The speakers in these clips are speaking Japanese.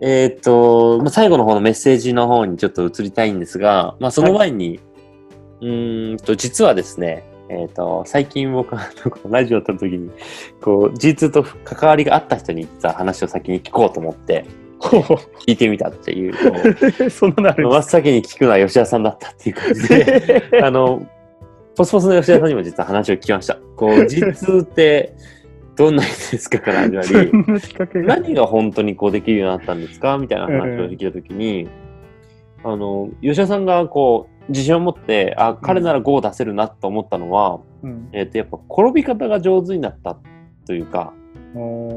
えーっと、まあ、最後の方のメッセージの方にちょっと移りたいんですが、まあ、その前に、うーんと、実はですね、えーっと、最近僕は、ラジオを撮るときに、こう、G2 と関わりがあった人に実は話を先に聞こうと思って、聞いてみたっていう そんなの真っ先に聞くのは吉田さんだったっていう感じで、あの、ポスポスの吉田さんにも実は話を聞きました。こう、G2 ってどんな意味ですかから始まり。何が本当にこうできるようになったんですか？みたいな話を聞いたときに、あの、吉田さんがこう、自信を持って、あ、彼なら5を出せるなと思ったのは、うん。えっ、と、やっぱ転び方が上手になったというか、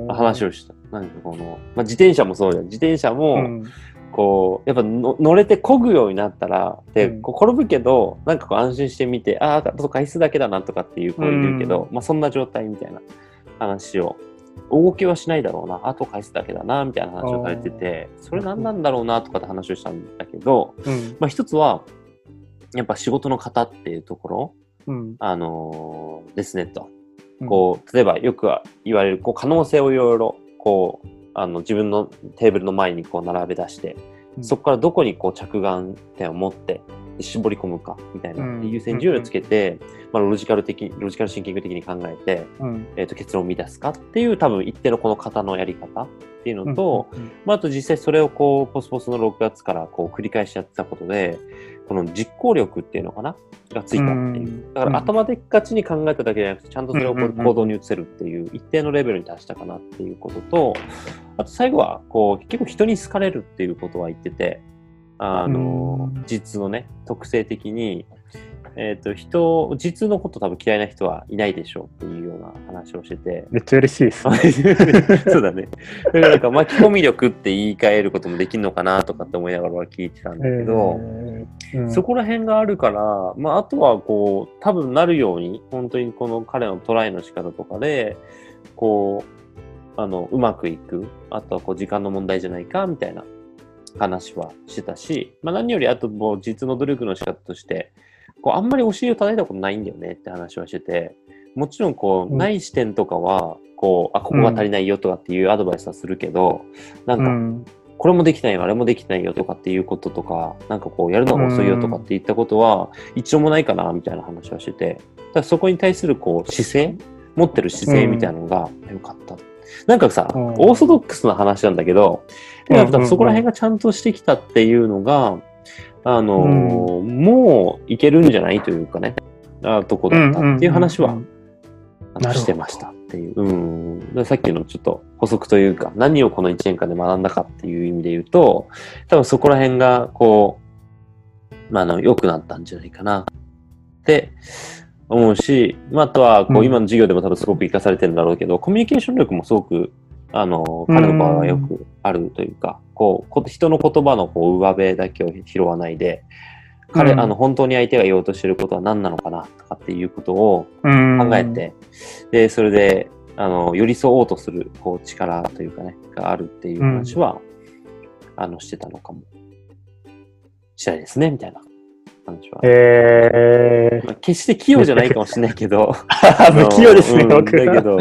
話をした。なんかこの、まあ、自転車もそうじゃん。自転車も、うん。こう、やっぱの乗れて漕ぐようになったら、で、うん。こう転ぶけど、なんかこう安心してみて、ああ、あと回数だけだなとかっていう子いるけど、まあそんな状態みたいな話を、動きはしないだろうな、あと回数だけだな、みたいな話をされてて、それ何なんだろうなとかって話をしたんだけど、うん。まあ一つは、やっぱ仕事の型っていうところ、うん。あのーですねと。うん。こう、例えばよく言われる、こう、可能性をいろいろ、こう、あの、自分のテーブルの前にこう並べ出して、うん。そこからどこにこう着眼点を持って、で絞り込むか、みたいな、うん。優先順位をつけて、まあ、ロジカル的、ロジカルシンキング的に考えて、うん。えっ、と、結論を見出すかっていう、多分一定のこの型のやり方っていうのと、うんまあ、あと実際それをこう、ポスポスの6月からこう繰り返しやってたことで、この実行力っていうのかながついたっていう。うん。だから頭でっかちに考えただけじゃなくて、ちゃんとそれをこう行動に移せるっていう、一定のレベルに達したかなっていうことと、あと最後は、こう、結構人に好かれるっていうことは言ってて、あのうん、実のね、特性的に、えっ、と、人、実のこと多分嫌いな人はいないでしょうっていうような話をしてて、めっちゃ嬉しいです。そうだね。だからなんか巻き込み力って言い換えることもできるのかなとかって思いながらは聞いてたんだけど、えーうんそこら辺があるから、まあ、あとはこう、多分なるように、本当にこの彼のトライの仕方とかで、こう、あの、うまくいく。あとはこう、時間の問題じゃないか、みたいな話はしてたし、まあ何よりあともう実の努力の仕方として、こう、あんまりお尻を叩いたことないんだよねって話はしてて、もちろんこう、うんない視点とかは、こう、あ、ここが足りないよとかっていうアドバイスはするけど、なんか、うんこれもできないよ、あれもできないよとかっていうこととか、なんかこう、やるのが遅いよとかって言ったことは、一度もないかな、みたいな話はしてて、だそこに対するこう、姿勢持ってる姿勢みたいなのが良かった。なんかさ、うん。オーソドックスな話なんだけど、うんやっぱそこら辺がちゃんとしてきたっていうのが、あのーもういけるんじゃないというかね、あとこだったっていう話は、してましたっていう。うん。さっきのちょっと補足というか、何をこの1年間で学んだかっていう意味で言うと、多分そこら辺が、こう、まあ、あの、良くなったんじゃないかな。って思うし、まあ、あとは、こう、うん。今の授業でも多分すごく活かされてるんだろうけど、コミュニケーション力もすごく、あの、彼の場合はよくあるというか、こうこ、人の言葉のこう上辺だけを拾わないで、彼、うん。あの、本当に相手が言おうとしてることは何なのかなとかっていうことを、考考えて、で、それで、あの、寄り添おうとする、こう、力というかね、があるっていう話は、あの、してたのかもしたいですね、みたいな話は。えまあ、決して器用じゃないかもしれないけど、ー、不器用ですね、うん僕だけは。ど、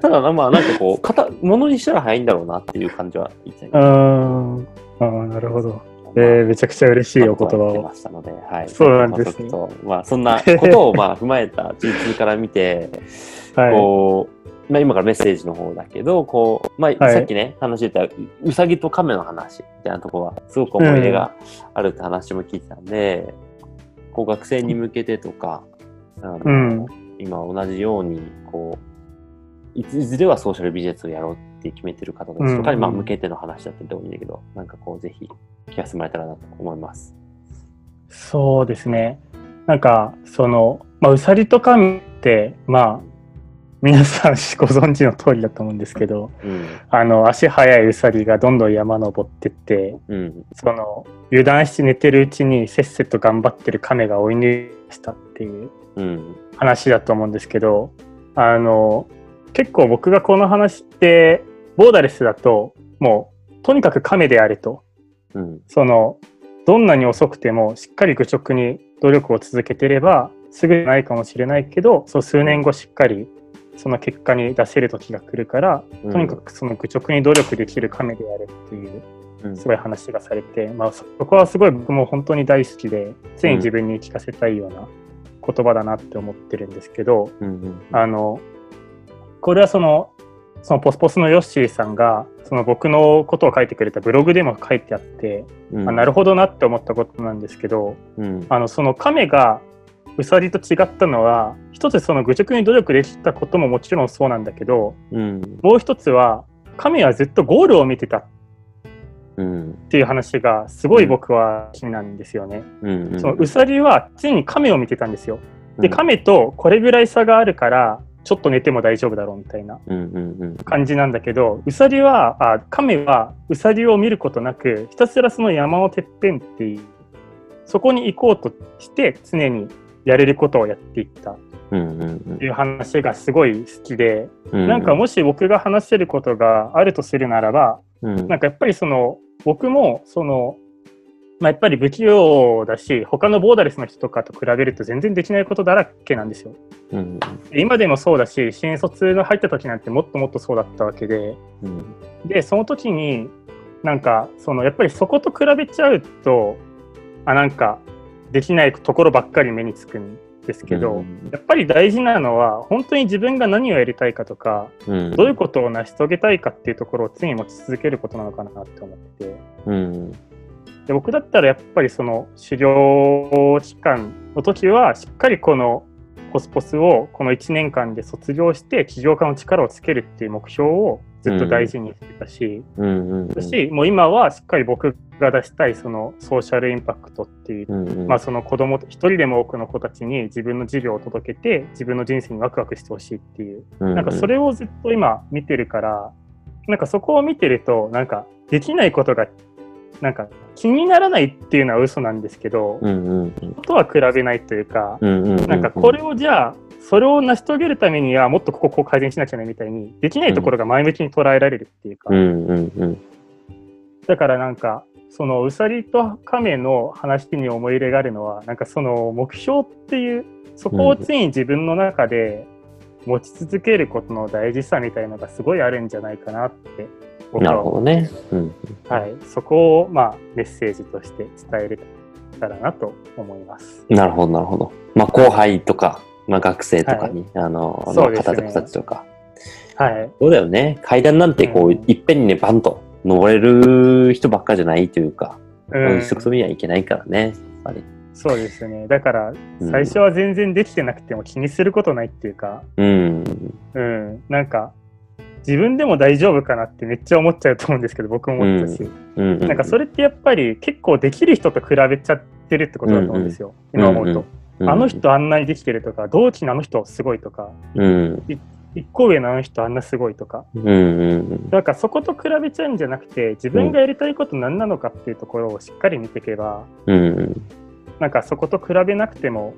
ただ、まあ、なんかこう、型、ものにしたら早いんだろうなっていう感じは言ってた。あーなるほど。えー、めちゃくちゃ嬉しいお言葉をま。したので、はい。そうなんですねまあ、そんなことをまあ踏まえた G2 から見て、はい。こう、まあ、今からメッセージの方だけど、こう、まあ、はいさっきね、話してた、うさぎと亀の話みたいなところは、すごく思い入れがあるって話も聞いてたんで、こう、学生に向けてとか、あのうん今同じように、こう、いついずれはソーシャルビジネスをやろうって決めてる方たちとかに、うんまあ、向けての話だったりでもいいんだけど、なんかこう、ぜひ聞かせてもらえたらなと思います。そうですね。なんか、その、まあ、うさぎと神って、まあ、皆さんご存知の通りだと思うんですけど、うん。あの、足速いうさぎがどんどん山登ってって、うん。その、油断して寝てるうちにせっせと頑張ってる亀が追い抜いしたっていううん。話だと思うんですけど、あの、結構僕がこの話って、ボーダレスだと、もう、とにかく亀であれと、うん。その、どんなに遅くても、しっかり愚直に努力を続けてれば、すぐないかもしれないけど、そう数年後しっかりその結果に出せる時が来るから、とにかくその愚直に努力できる亀であるっていううん、すごい話がされて、まあ、そこはすごい僕も本当に大好きで常に自分に聞かせたいような言葉だなって思ってるんですけど、うんうん。あのこれはそのそのポスポスのヨッシーさんがその僕のことを書いてくれたブログでも書いてあって、うん。あなるほどなって思ったことなんですけどうん。あのその亀がウサギと違ったのは一つその愚直に努力できたことももちろんそうなんだけどうん。もう一つは亀はずっとゴールを見てたうん。っていう話がすごい僕は気なんですよね。うんうん。そのウサギは常に亀を見てたんですよ。でうん。亀とこれぐらい差があるからちょっと寝ても大丈夫だろうみたいな感じなんだけどウサギはあ亀はウサギを見ることなくひたすらその山のてっぺんっていうそこに行こうとして常にやれることをやっていった。っうんうん。ていう話がすごい好きで、うんなんかもし僕が話せることがあるとするならばうん。なんかやっぱりその僕もその、まあ、やっぱり不器用だし他のボーダレスの人とかと比べると全然できないことだらけなんですよ。うんで今でもそうだし新卒が入った時なんてもっともっとそうだったわけで。うん。でその時になんかそのやっぱりそこと比べちゃうとあなんかできないところばっかり目につくんですけど、うん。やっぱり大事なのは本当に自分が何をやりたいかとかうん。どういうことを成し遂げたいかっていうところを常に持ち続けることなのかなって思ってうん。で僕だったらやっぱりその修行期間の時はしっかりこのポスポスをこの1年間で卒業して起業家の力をつけるっていう目標をずっと大事にしてたし、うんうんだしもう今はしっかり僕が出したいそのソーシャルインパクトっていう、うんうん。まあその子供一人でも多くの子たちに自分の授業を届けて自分の人生にワクワクしてほしいっていう。なんかそれをずっと今見てるから、なんかそこを見てると、なんかできないことが、なんか気にならないっていうのは嘘なんですけど、うんうんとは比べないというか、うんうん。なんかこれをじゃあ、それを成し遂げるためにはもっとこここう改善しなきゃねみたいに、できないところが前向きに捉えられるっていうか、うんうんうんだからなんか、そのウサギとカメの話に思い入れがあるのは、なんかその目標っていう、そこを常に自分の中で持ち続けることの大事さみたいのがすごいあるんじゃないかなって、僕なるはほどね。うんはい、そこを、まあ、メッセージとして伝えれたらなと思います。なるほど、なるほど。まあ、後輩とか、まあ、学生とかに、あの、あのそうですね。方々たちとか。はい、そうだよね。階段なんて、こう、うん。いっぺんにね、バンと登れる人ばっかじゃないというか、うん。一足飛びにはいけないからね、やっぱり。そうですね。だから、うん。最初は全然できてなくても気にすることないっていうか、うん。うん、なんか、自分でも大丈夫かなってめっちゃ思っちゃうと思うんですけど、僕も思ったし、うん。なんかそれってやっぱり結構できる人と比べちゃってるってことだと思うんですよ、今思うと。うん、あの人あんなにできてるとか、同期のあの人すごいとか、うん。一個上のあの人あんなすごいとか、うん。うん。だからそこと比べちゃうんじゃなくて、自分がやりたいこと何なのかっていうところをしっかり見ていけば、うん。なんかそこと比べなくても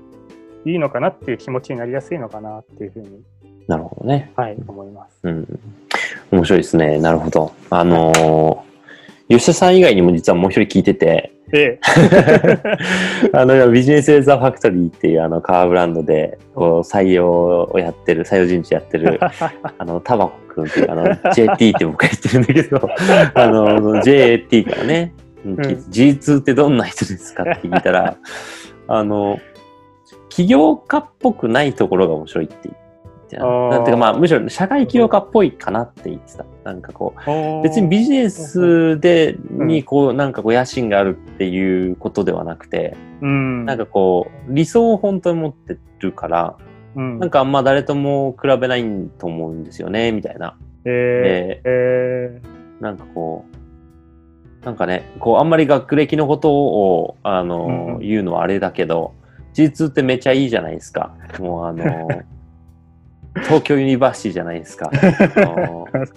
いいのかなっていう気持ちになりやすいのかなっていうふうに、なるほどね。はい、思います。うん。面白いですね。なるほど。あのー吉田さん以外にも実はもう一人聞いてて、で、あの、ビジネスエザーファクトリーっていうあのカーブランドで、こう、採用をやってる、採用人事やってる、あの、タバコくんっていう、あの、JT って僕は言ってるんだけど、あの、その JT からね、うんん。G2 ってどんな人ですかって聞いたら、あの、起業家っぽくないところが面白いって言ってた。あーなんていうかまあ、むしろ社会起業家っぽいかなって言ってた。なんかこう、別にビジネスで、うんにこう、なんかこう野心があるっていうことではなくて、うん、なんかこう、理想を本当に持ってるから、うん、なんかあんま誰とも比べないと思うんですよね、みたいな。えー、えなんかこう、なんかね、こう、あんまり学歴のことを、あの、うんうん言うのはあれだけど、G2 ってめちゃいいじゃないですか。もうあの、東京 University じゃないですか。あのー、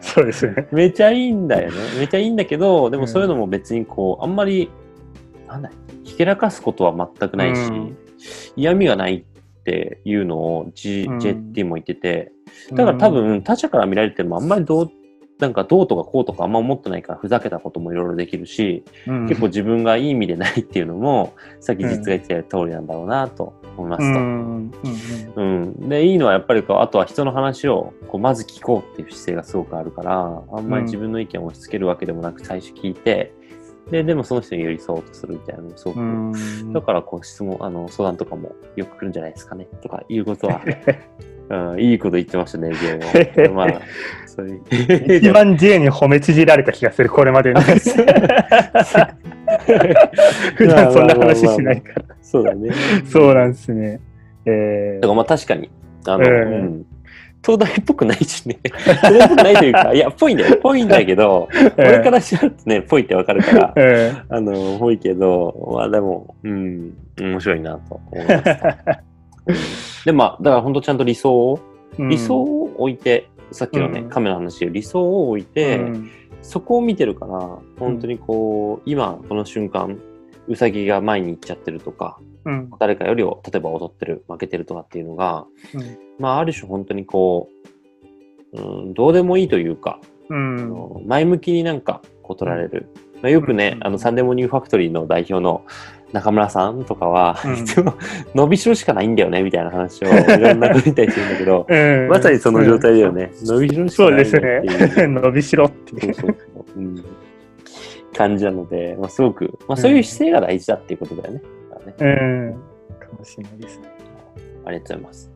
そうですね。めちゃいいんだよね。めちゃいいんだけど、でもそういうのも別にこう、あんまり、なんだひけらかすことは全くないし、うん嫌味がないっていうのを、G うん JT も言ってて、だから多分他者から見られてもあんまりどうなんかどうとかこうとかあんま思ってないからふざけたこともいろいろできるし、うん結構自分がいい意味でないっていうのも、さっき実が言ってた通りなんだろうなと思いますと。うんうんうん、でいいのはやっぱりこうあとは人の話をこうまず聞こうっていう姿勢がすごくあるからあんまり自分の意見を押し付けるわけでもなく最初聞いてででもその人に寄り添おうとするみたいなのもすごく、だからこう質問あの相談とかもよく来るんじゃないですかねとかいうことは、うん、いいこと言ってましたね J もまあ一番 J に褒め縮られた気がする、これまでの。普段そんな話しないから。そうだねそうなんですね。えだからまあ確かにあの、ええうん東大っぽくないしね。東大っぽくないというか、いや、ぽいんだよ。ぽいんだけど、ー俺からしちゃうとね、ぽいってわかるから、えあの、ぽいけど、まあでも、うん、面白いなと思いました。で、まあ、だから本当ちゃんと理想を、ー理想を置いて、さっきのね、うん。亀の話で理想を置いて、うん。そこを見てるから、本当にこう、今、この瞬間、うさぎが前に行っちゃってるとか、うん。誰かよりを、例えば踊ってる、負けてるとかっていうのが、うん。まあ、ある種本当にこう、うん、どうでもいいというか、あうん。の前向きになんかこう取られる。まあ、よくね、うんあの、サンデモニューファクトリーの代表の中村さんとかは、うんいつも伸びしろしかないんだよね、みたいな話をいろんなこと言ったりするんだけど、うんまさにその状態だよね。伸びしろしかないそう。伸びしろっていう。感じなので、まあ、すごく、まあ、そういう姿勢が大事だっていうことだよね。うん。かもしれないですね。ありがとうございます。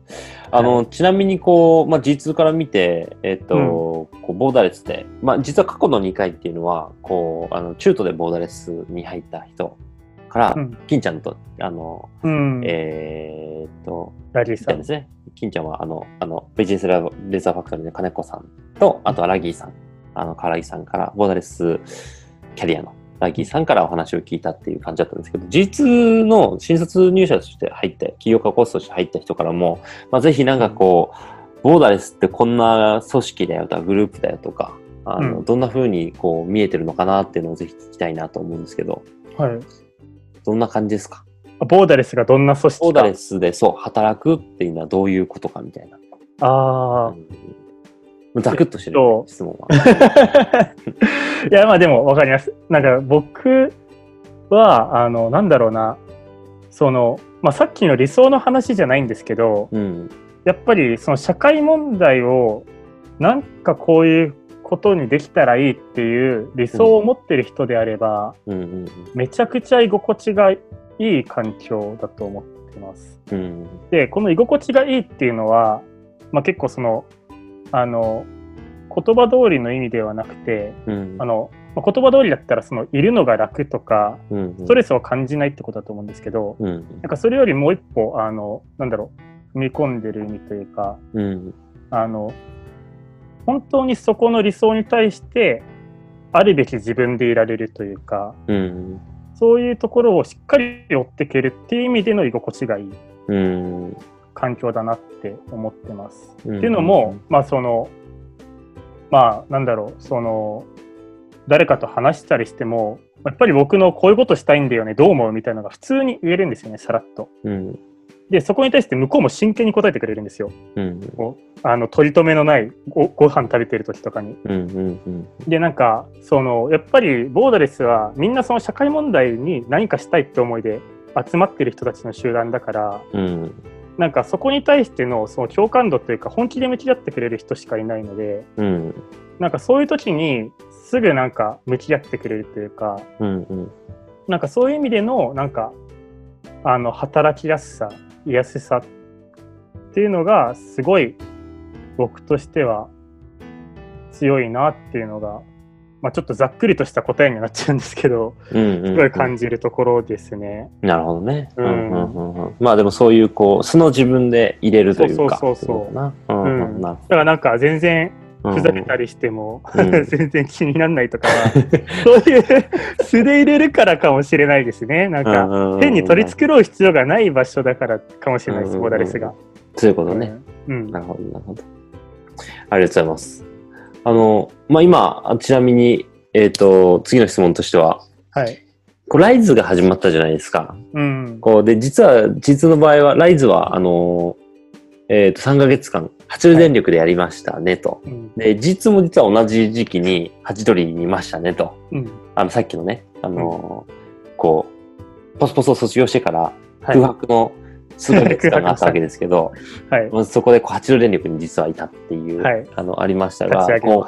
あの、ちなみにこう、まあ、G2 から見て、えっ、と、こうボーダレスで、まあ、実は過去の2回っていうのは、こう、あの、中途でボーダレスに入った人から、うん金ちゃんと、あの、うん。えっと、ラリーさんで。すね。金ちゃんは、あの、あの、ベジネスレーザーファクトリーの金子さんと、あとはラギーさん、あの、カラギさんから、ボーダレスキャリアのラギーさんからお話を聞いたっていう感じだったんですけど、G2 の新卒入社として入った、企業家コースとして入った人からも、まあ、ぜひなんかこう、ボーダレスってこんな組織だよとか、グループだよとか、あの、うんどんな風にこう見えてるのかなっていうのをぜひ聞きたいなと思うんですけど、はい。どんな感じですか？ボーダレスがどんな組織か。ボーダレスでそう、働くっていうのはどういうことかみたいな。ああ。うんざくっとしてる、えっと質問は。いや、まあでも分かります。なんか僕は、あの、なんだろうな、その、まあさっきの理想の話じゃないんですけど、うん。やっぱりその社会問題をなんかこういうことにできたらいいっていう理想を持ってる人であれば、うんうんめちゃくちゃ居心地がいい環境だと思ってます。うん。うんで、この居心地がいいっていうのは、まあ、結構その、あの、言葉通りの意味ではなくて、うん。あの、まあ言葉通りだったらそのいるのが楽とか、うん、ストレスを感じないってことだと思うんですけど、うん。なんかそれよりもう一歩、あの、なんだろう、踏み込んでる意味というか、うん。あの、本当にそこの理想に対して、あるべき自分でいられるというか、うん。そういうところをしっかり追っていけるっていう意味での居心地がいい環境だなって思ってます。うんっていうのも、まあその、まあなんだろう、その、誰かと話したりしても、やっぱり僕のこういうことしたいんだよね、どう思うみたいなのが普通に言えるんですよね、さらっと。うん。で、そこに対して向こうも真剣に答えてくれるんですよ。うん。あの取り留めのないごご飯食べてる時とかに。うん。うん。で、なんか、その、やっぱりボーダレスはみんなその社会問題に何かしたいって思いで集まってる人たちの集団だから、うん。なんかそこに対してのその共感度というか本気で向き合ってくれる人しかいないので、うん。なんかそういう時にすぐなんか向き合ってくれるというか、うん。うん。なんかそういう意味でのなんかあの働きやすさ、居やすさっていうのがすごい僕としては強いなっていうのが、まあ、ちょっとざっくりとした答えになっちゃうんですけど、うん。すごい感じるところですね。なるほどね。うんうんうんうんまあでもそういうこう素の自分で入れるというか。そうそうそうそう。うんううんだからなんか全然ふざけたりしても、うん 全然気にならないとかは、そういう素で入れるからかもしれないですね。なんか、変に取り繕う必要がない場所だからかもしれないです、うんボーダレスが。そういうことね。うん。なるほど、なるほど。ありがとうございます。あの、まあ、今、ちなみに、えっ、と、次の質問としては、はい。こうライズが始まったじゃないですか。うん。こうで、実は、実の場合は、ライズは、あの、えっ、と、3ヶ月間、八里電力でやりましたね、と。うん。で、実も実は同じ時期に、ハチドリにいましたね、と。うん。あの、さっきのね、あのーこう、ポスポスを卒業してから、はい空白の数ヶ月間があったわけですけど、はい。まずそこでこう八郎電力に実はいたっていう、はいあの、ありましたがこ。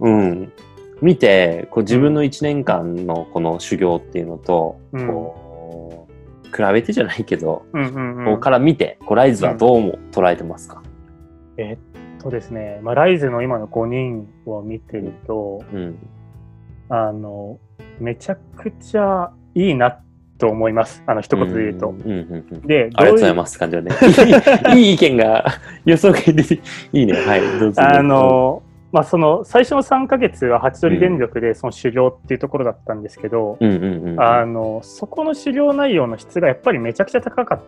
う、うん。見て、こう自分の1年間のこの修行っていうのと、うんこう、比べてじゃないけど、うんうんうん。こうから見て、こうライズはどうも捉えてますか、えっとですね、まあ、ライズの今の5人を見てると、うん、あの、めちゃくちゃいいなと思います。あの、一言で言うと。んうんうんうんで、ありがとうございす。ます、感じはね。いい意見が予想外でいいね。はい、どうぞ。あの、まあ、その、最初の3ヶ月はハチドリ電力でその修行っていうところだったんですけど、うんうんうん。あの、そこの修行内容の質がやっぱりめちゃくちゃ高かっ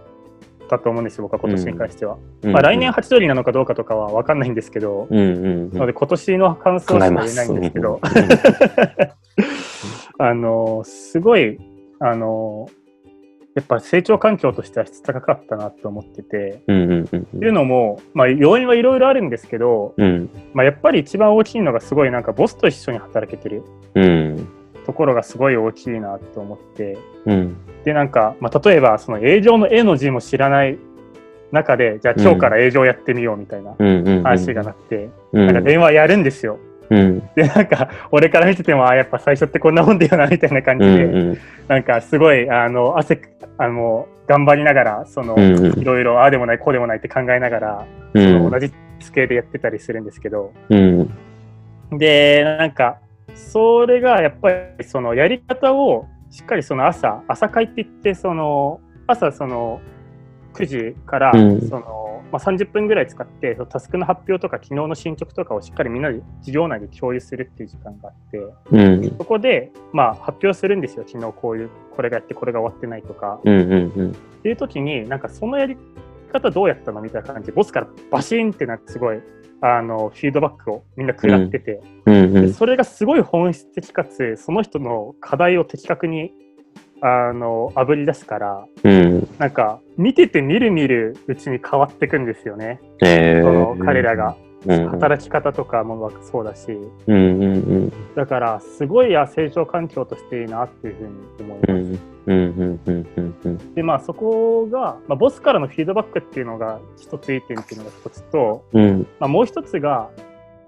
たと思うんですよ、僕は今年に関しては。うんまあ、来年ハチドリなのかどうかとかは分かんないんですけど、うんうんうん。なので今年の感想考えしか言え。ないんですけど、うんあの、すごい、あの、やっぱ成長環境としては質高かったなと思ってて、うんうんうんっていうのも、まあ、要因はいろいろあるんですけど、うん。まあ、やっぱり一番大きいのがすごいなんかボスと一緒に働けてるうん。ところがすごい大きいなと思って、うん。で、なんか、まあ、例えばその営業の A の字も知らない中で、じゃあ今日から営業やってみようみたいな話がなって、うん。なんか電話やるんですよ。うん。で、なんか、俺から見てても、あやっぱ最初ってこんなもんだよな、みたいな感うじで、んうん。なんかすごい、あの、汗、あの、頑張りながら、その、うんうん。いろいろ、ああでもない、こうでもないって考えながら、うそのん同じスケーやってたりするんですけど、うん。で、なんか、それがやっぱり、その、やり方を、しっかりその朝、朝会って言って、その、朝、その、9時から、うん。その、まあ、30分ぐらい使って、そのタスクの発表とか、昨日の進捗とかをしっかりみんなで授業内で共有するっていう時間があって、うん。そこで、まあ、発表するんですよ。昨日こういう、これがやって、これが終わってないとか。うんうんっていう時に、なんかそのやり方どうやったのみたいな感じで、ボスからバシンってなってすごい、あの、フィードバックをみんな食らってて、うん。でそれがすごい本質的かつ、その人の課題を的確に、あの、あぶり出すから、うん。なんか、見ててみるみるうちに変わっていくんですよね。えその彼らが。うん。働き方とかもそうだし、うんうんうん。だから、すごいあ成長環境としていいなっていうふうに思います。でまあそこが、まあ、ボスからのフィードバックっていうのが一ついい点っていうのが一つと、うん。まあ、もう一つが、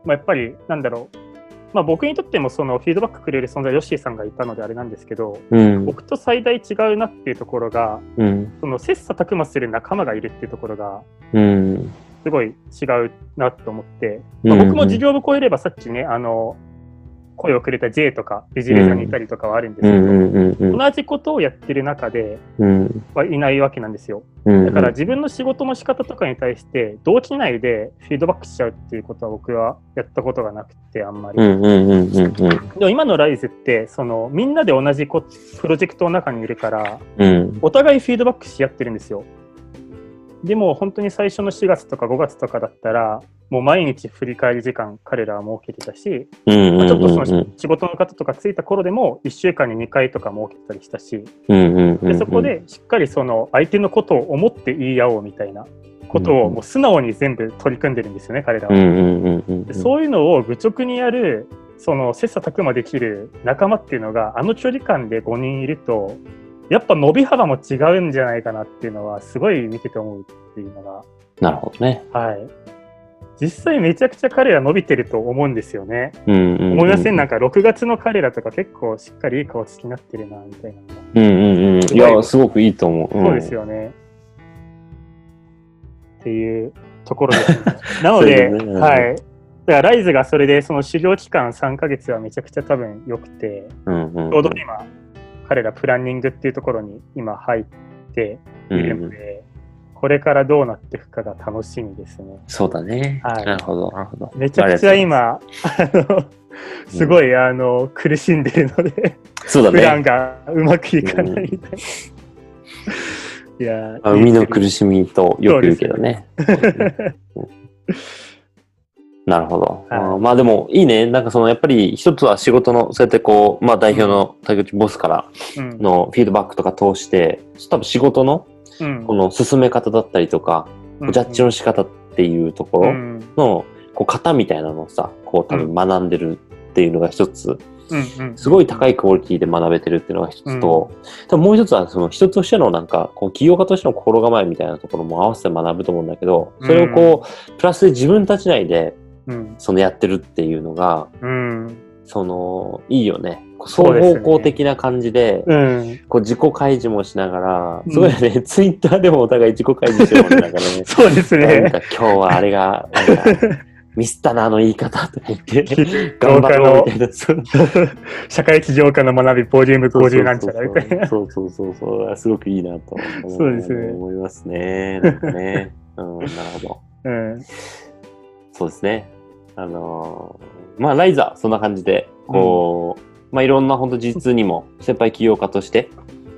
まあ、やっぱりなんだろう、まあ、僕にとってもそのフィードバックくれる存在ヨッシーさんがいたのであれなんですけどうん。僕と最大違うなっていうところがうん。その切磋琢磨する仲間がいるっていうところがうん。すごい違うなと思って、まあ、僕も事業部超えればさっきねあの声をくれた J とかビジレザにいたりとかはあるんですけど、同じことをやってる中でうんはいないわけなんですよ。うんだから自分の仕事の仕方とかに対して同期内でフィードバックしちゃうっていうことは僕はやったことがなくてあんまり。でも今のライズってそのみんなで同じこプロジェクトの中にいるからうんお互いフィードバックし合ってるんですよ。でも本当に最初の4月とか5月とかだったらもう毎日振り返り時間彼らは設けてたし、ちょっとそうんの仕事の方とかついた頃でも1週間に2回とか設けてたりしたし、でそこでしっかりその相手のことを思って言い合おうみたいなことをもう素直に全部取り組んでるんですよね、彼らは。そういうのを愚直にやる、その切磋琢磨できる仲間っていうのが、あの距離感で5人いると、やっぱ伸び幅も違うんじゃないかなっていうのは、すごい見てて思うっていうのが、なるほどね。はい。実際めちゃくちゃ彼ら伸びてると思うんですよね。うんうんうん思いませんなんか6月の彼らとか結構しっかりいい顔つきになってるな、みたいな。うんうんうん。いや、すごくいいと思う。そうですよ。よね。っていうところです、ね。なので、はい。だからライズがそれでその修行期間3ヶ月はめちゃくちゃ多分良くて、うんうん。ちょうど今、彼らプランニングっていうところに今入っているので、これからどうなっていくかが楽しみですね。そうだね。はいなるほど、なるほど。めちゃくちゃ今、あの、すごい、あの、苦しんでるので、そうだプランね。がうまくいかないみたいな。いやーあ海の苦しみとよく言うけどね。なるほど。はいまあでもいいね。なんかそのやっぱり一つは仕事の、そうやってこう、まあ代表の竹内ボスからうんのフィードバックとか通して、多分仕事のうん。この進め方だったりとか、ジャッジの仕方っていうところの、こう型みたいなのをさ、こう多分学んでるっていうのが一つ、すごい高いクオリティで学べてるっていうのが一つと、多分もう一つはその人としてのなんか、こう起業家としての心構えみたいなところも合わせて学ぶと思うんだけど、それをこう、プラスで自分たち内で、そのやってるっていうのが、その、いいよね。双方向的な感じで、うん、こう自己開示もしながら、すごいね、うん、ツイッターでもお互い自己開示してるもんね、なんかね。そうですね。なんか今日はあれが、なんか、ミスったな、あの言い方とか言って、頑張ろうみたいな。社会起業家の学び、ボリューム50なんちゃらみたいな。そうそうそうそう、すごくいいなとそうですね思いますね。なんかね。うん、なるほど。うん、そうですね。あのー、まあ、ライザー、そんな感じで、こう、うんまあ、いろんな本当実にも先輩起業家として、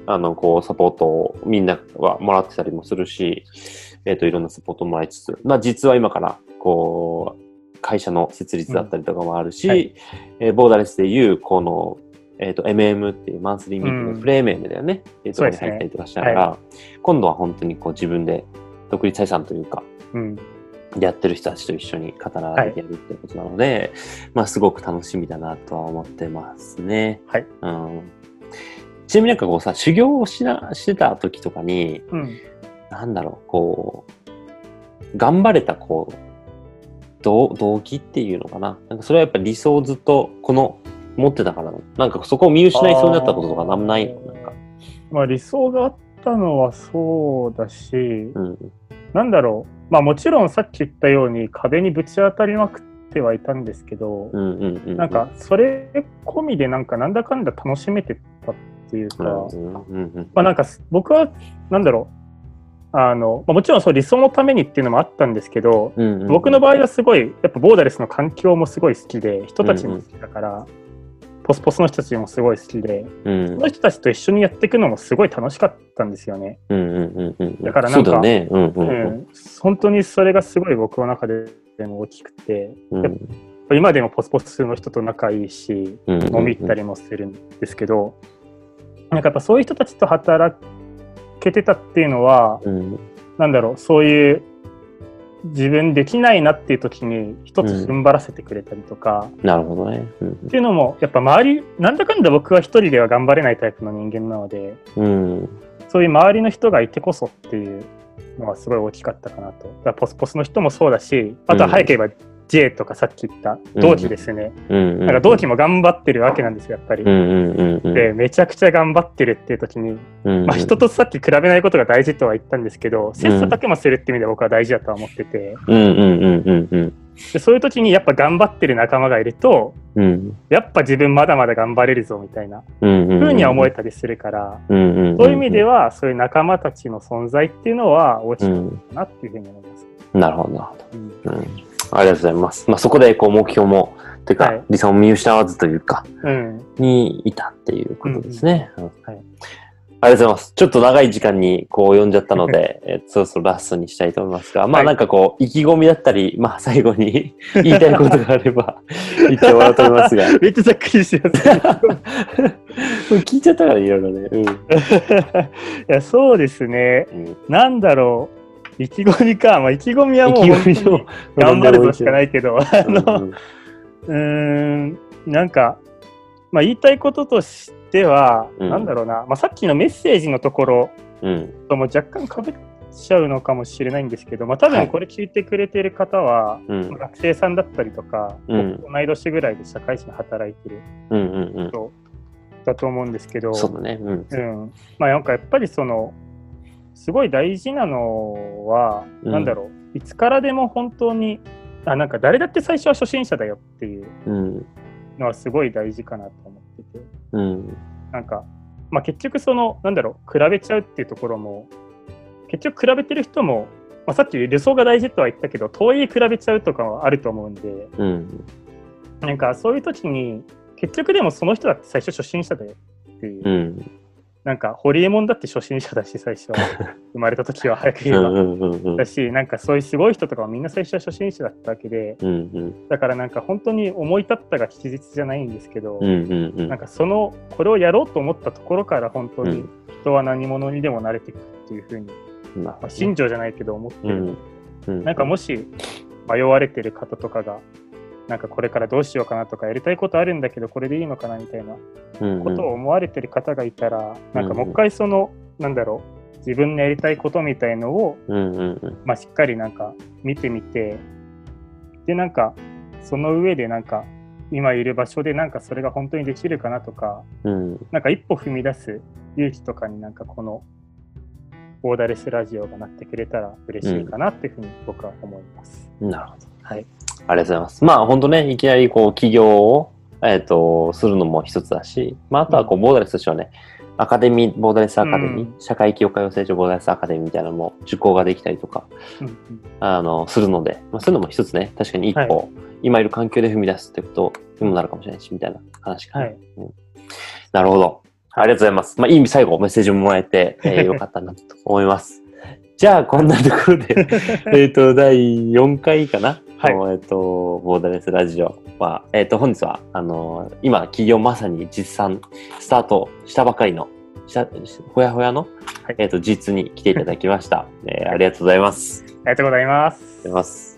あの、こう、サポートをみんなはもらってたりもするし、えっ、ー、と、いろんなサポートをもらいつつ、まあ、実は今から、こう、会社の設立だったりとかもあるし、うん。はい、えー、ボーダレスでいう、この、えっ、ー、と、MM っていうマンスリーミーティング、うん、プレーメームだよね。えっ、ー、と、に入ったりとかしながら、はい、今度は本当にこう自分で独立採算というか、うん、やってる人たちと一緒に語られてやるってことなので、はい、まあすごく楽しみだなとは思ってますね。はい。うん、ちなみになんかこうさ、修行をしなしてた時とかに、うん、なんだろう、こう、頑張れたこう、動動機っていうのかな。なんかそれはやっぱ理想をずっとこの持ってたからなんかそこを見失いそうになったこととかなんもないのなんか。まあ理想があったのはそうだし、うん、なんだろう。まあもちろんさっき言ったように壁にぶち当たりまくってはいたんですけど、なんかそれ込みでなんかなんだかんだ楽しめてたっていうか、まあなんか僕はなんだろう、あのまあ、もちろんそう理想のためにっていうのもあったんですけど、僕の場合はすごいやっぱボーダレスの環境もすごい好きで人たちも好きだから、ポスポスの人たちもすごい好きで、うん、その人たちと一緒にやっていくのもすごい楽しかったんですよね。だからなんか、ね。うんうんうん、本当にそれがすごい僕の中でも大きくて、うん、今でもポスポスの人と仲いいし、飲み行ったりもするんですけど、なんかやっぱそういう人たちと働けてたっていうのは、うん、なんだろう、そういう自分できないなっていう時に一つ踏ん張らせてくれたりとか、うん、なるほどね、うん、っていうのもやっぱ周りなんだかんだ僕は一人では頑張れないタイプの人間なので、うん、そういう周りの人がいてこそっていうのはすごい大きかったかなと。ポスポスの人もそうだしあとは早ければ J とかさっき言った同期ですね、うんなんか同期も頑張ってるわけなんですよやっぱり、でめちゃくちゃ頑張ってるっていう時に、まあ、人とさっき比べないことが大事とは言ったんですけど、切磋琢磨するって意味で僕は大事だとは思ってて、でそういう時にやっぱ頑張ってる仲間がいると、うん、やっぱ自分まだまだ頑張れるぞみたいなふうには思えたりするから、そういう意味ではそういう仲間たちの存在っていうのは大きかったなっていうふうに思います。なるほど、なるほど。うんありがとうございます。まあ、そこでこう目標も、ていうか、はい、理想を見失わずというか、うん、にいたっていうことですね。うん、はい。ありがとうございます。ちょっと長い時間にこう読んじゃったので、えそろそろラストにしたいと思いますが、まあなんかこう、意気込みだったり、まあ最後に 言いたいことがあれば言ってもらおうと思いますが。めっちゃざっくりしてます。聞いちゃったからいろいろね。うん、いや、そうですね。うん、なんだろう。意気込みか、まあ、意気込みはもう頑張るとしかないけど、あの、うん、なんか、まあ、言いたいこととしては、うん、なんだろうな、まあ、さっきのメッセージのところとも若干かぶっちゃうのかもしれないんですけど、まあ、多分これ聞いてくれてる方は、はい、学生さんだったりとか、うん、同い年ぐらいで社会人働いてる人だと思うんですけど、そうだね、うん、うん、まあ、なんかやっぱりその、すごい大事なのは、うん、なんだろう。いつからでも本当にあなんか誰だって最初は初心者だよっていうのはすごい大事かなと思ってて、うん、なんか、まあ、結局そのなんだろう比べちゃうっていうところも結局比べてる人も、まあ、さっき理想が大事とは言ったけど遠い比べちゃうとかはあると思うんで、うん、なんかそういう時に結局でもその人だって最初初心者だよっていう。うんなんか、ホリエモンだって初心者だし、最初。は。生まれた時は早く言えば。だし、なんかそういうすごい人とかもみんな最初は初心者だったわけで、うんうん、だからなんか本当に思い立ったが吉日じゃないんですけど、うんうんうん、なんかその、これをやろうと思ったところから本当に人は何者にでもなれていくっていうふうに、うん、まあ、信条じゃないけど思ってる。うん、なんかもし迷われてる方とかが、なんかこれからどうしようかなとか、やりたいことあるんだけど、これでいいのかなみたいなことを思われてる方がいたら、うんうん、なんかもう一回その、なんだろう、自分のやりたいことみたいのを、うんうんうん、まあ、しっかりなんか見てみて、で、なんか、その上でなんか、今いる場所でなんかそれが本当にできるかなとか、うん、なんか一歩踏み出す勇気とかになんかこのボーダレスラジオがなってくれたら嬉しいかなっていうふうに僕は思います。うん、なるほど。はい。ありがとうございます。まあ本当ね、いきなりこう起業を、えっ、ー、と、するのも一つだし、まああとはこう、ボーダレスとしてはね、アカデミー、ボーダレスアカデミー、うん、社会起業家養成所ボーダレスアカデミーみたいなのも受講ができたりとか、うんうん、あの、するので、まあ、そういうのも一つね、確かに一歩、はい、今いる環境で踏み出すってことにもなるかもしれないし、みたいな話かな。はい、うん、なるほど。ありがとうございます。まあ、いい意味最後メッセージももらえて、えー、よかったなと思います。じゃあ、こんなところで えっと、第4回かな？はい。えっと、ボーダレスラジオは、えっと、本日は、あのー、今、企業まさに実産、スタートしたばかりの、ほやほやの、はい、えっと、実に来ていただきました。えー、ありがとうございます。ありがとうございます。ありがとうございます。